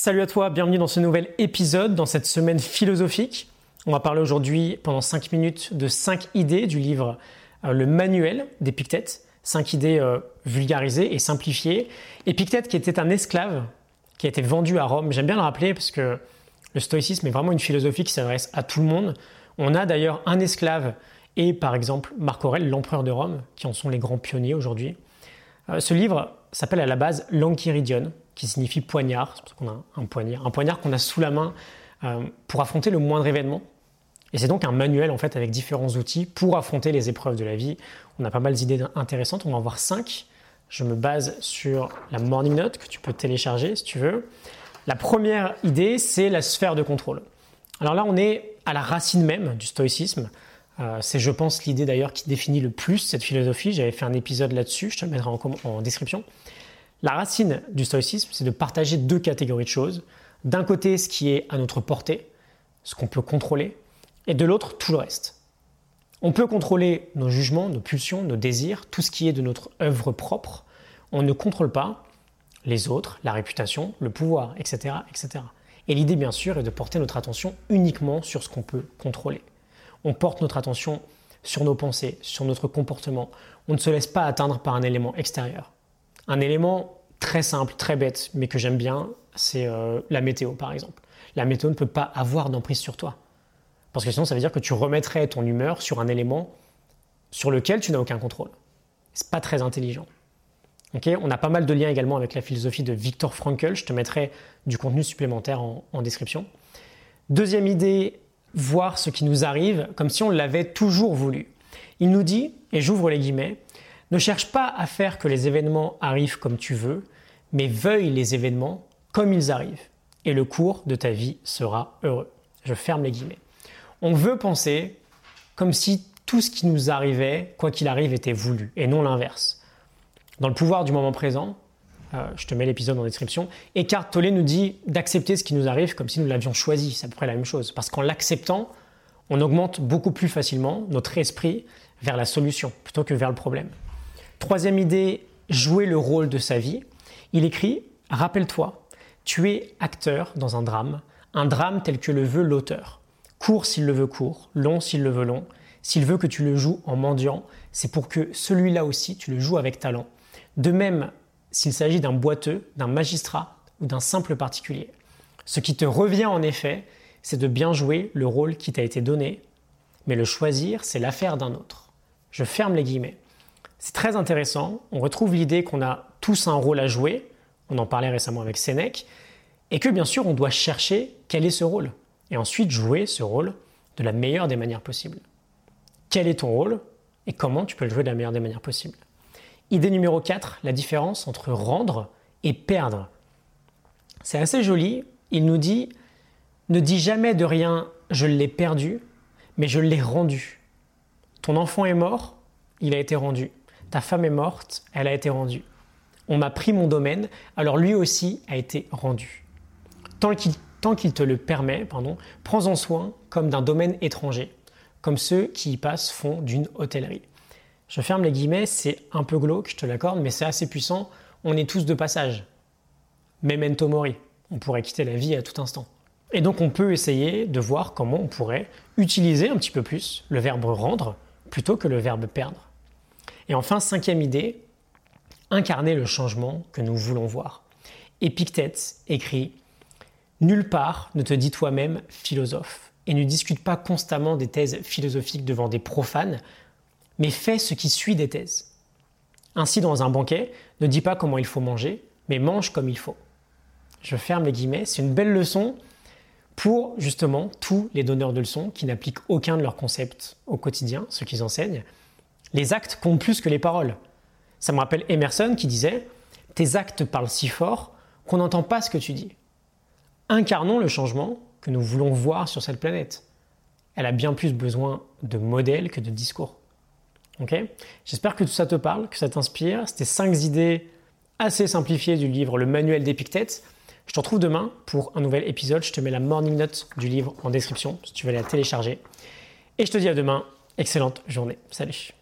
Salut à toi, bienvenue dans ce nouvel épisode, dans cette semaine philosophique. On va parler aujourd'hui pendant 5 minutes de 5 idées du livre euh, Le Manuel d'Épictète. 5 idées euh, vulgarisées et simplifiées. Épictète qui était un esclave qui a été vendu à Rome. J'aime bien le rappeler parce que le stoïcisme est vraiment une philosophie qui s'adresse à tout le monde. On a d'ailleurs un esclave et par exemple Marc Aurèle, l'empereur de Rome, qui en sont les grands pionniers aujourd'hui. Euh, ce livre s'appelle à la base L'Anchiridion, qui signifie poignard, c'est parce qu'on a un poignard, un poignard qu'on a sous la main euh, pour affronter le moindre événement. Et c'est donc un manuel en fait avec différents outils pour affronter les épreuves de la vie. On a pas mal d'idées intéressantes, on va en voir cinq. Je me base sur la Morning Note que tu peux télécharger si tu veux. La première idée, c'est la sphère de contrôle. Alors là, on est à la racine même du stoïcisme. Euh, c'est, je pense, l'idée d'ailleurs qui définit le plus cette philosophie. J'avais fait un épisode là-dessus, je te le mettrai en description. La racine du stoïcisme, c'est de partager deux catégories de choses. D'un côté, ce qui est à notre portée, ce qu'on peut contrôler, et de l'autre, tout le reste. On peut contrôler nos jugements, nos pulsions, nos désirs, tout ce qui est de notre œuvre propre. On ne contrôle pas les autres, la réputation, le pouvoir, etc. etc. Et l'idée, bien sûr, est de porter notre attention uniquement sur ce qu'on peut contrôler. On porte notre attention sur nos pensées, sur notre comportement. On ne se laisse pas atteindre par un élément extérieur. Un élément très simple, très bête, mais que j'aime bien, c'est euh, la météo par exemple. La météo ne peut pas avoir d'emprise sur toi. Parce que sinon, ça veut dire que tu remettrais ton humeur sur un élément sur lequel tu n'as aucun contrôle. C'est pas très intelligent. on a pas mal de liens également avec la philosophie de Viktor Frankl. Je te mettrai du contenu supplémentaire en description. Deuxième idée, voir ce qui nous arrive comme si on l'avait toujours voulu. Il nous dit, et j'ouvre les guillemets, ne cherche pas à faire que les événements arrivent comme tu veux, mais veuille les événements comme ils arrivent. Et le cours de ta vie sera heureux. Je ferme les guillemets. On veut penser comme si tout ce qui nous arrivait, quoi qu'il arrive, était voulu, et non l'inverse. Dans le pouvoir du moment présent, euh, je te mets l'épisode en description, Eckhart Tolle nous dit d'accepter ce qui nous arrive comme si nous l'avions choisi. C'est à peu près la même chose. Parce qu'en l'acceptant, on augmente beaucoup plus facilement notre esprit vers la solution plutôt que vers le problème. Troisième idée, jouer le rôle de sa vie. Il écrit Rappelle-toi, tu es acteur dans un drame, un drame tel que le veut l'auteur. Court s'il le veut court, long s'il le veut long. S'il veut que tu le joues en mendiant, c'est pour que celui-là aussi tu le joues avec talent. De même, s'il s'agit d'un boiteux, d'un magistrat ou d'un simple particulier. Ce qui te revient en effet, c'est de bien jouer le rôle qui t'a été donné, mais le choisir, c'est l'affaire d'un autre. Je ferme les guillemets. C'est très intéressant. On retrouve l'idée qu'on a tous un rôle à jouer. On en parlait récemment avec Sénèque. Et que bien sûr, on doit chercher quel est ce rôle. Et ensuite jouer ce rôle de la meilleure des manières possibles. Quel est ton rôle et comment tu peux le jouer de la meilleure des manières possibles? Idée numéro 4, la différence entre rendre et perdre. C'est assez joli. Il nous dit Ne dis jamais de rien je l'ai perdu, mais je l'ai rendu. Ton enfant est mort, il a été rendu ta femme est morte, elle a été rendue. On m'a pris mon domaine, alors lui aussi a été rendu. Tant qu'il te le permet, pardon, prends-en soin comme d'un domaine étranger, comme ceux qui y passent font d'une hôtellerie. Je ferme les guillemets, c'est un peu glauque, je te l'accorde, mais c'est assez puissant. On est tous de passage. Memento mori. On pourrait quitter la vie à tout instant. Et donc on peut essayer de voir comment on pourrait utiliser un petit peu plus le verbe rendre plutôt que le verbe perdre. Et enfin, cinquième idée, incarner le changement que nous voulons voir. Épictète écrit Nulle part ne te dis toi-même philosophe et ne discute pas constamment des thèses philosophiques devant des profanes, mais fais ce qui suit des thèses. Ainsi, dans un banquet, ne dis pas comment il faut manger, mais mange comme il faut. Je ferme les guillemets, c'est une belle leçon pour justement tous les donneurs de leçons qui n'appliquent aucun de leurs concepts au quotidien, ce qu'ils enseignent, les actes comptent plus que les paroles. Ça me rappelle Emerson qui disait Tes actes parlent si fort qu'on n'entend pas ce que tu dis. Incarnons le changement que nous voulons voir sur cette planète. Elle a bien plus besoin de modèles que de discours. J'espère que tout ça te parle, que ça t'inspire. C'était cinq idées assez simplifiées du livre Le Manuel d'Épictète. Je te retrouve demain pour un nouvel épisode. Je te mets la morning note du livre en description si tu veux la télécharger. Et je te dis à demain. Excellente journée. Salut.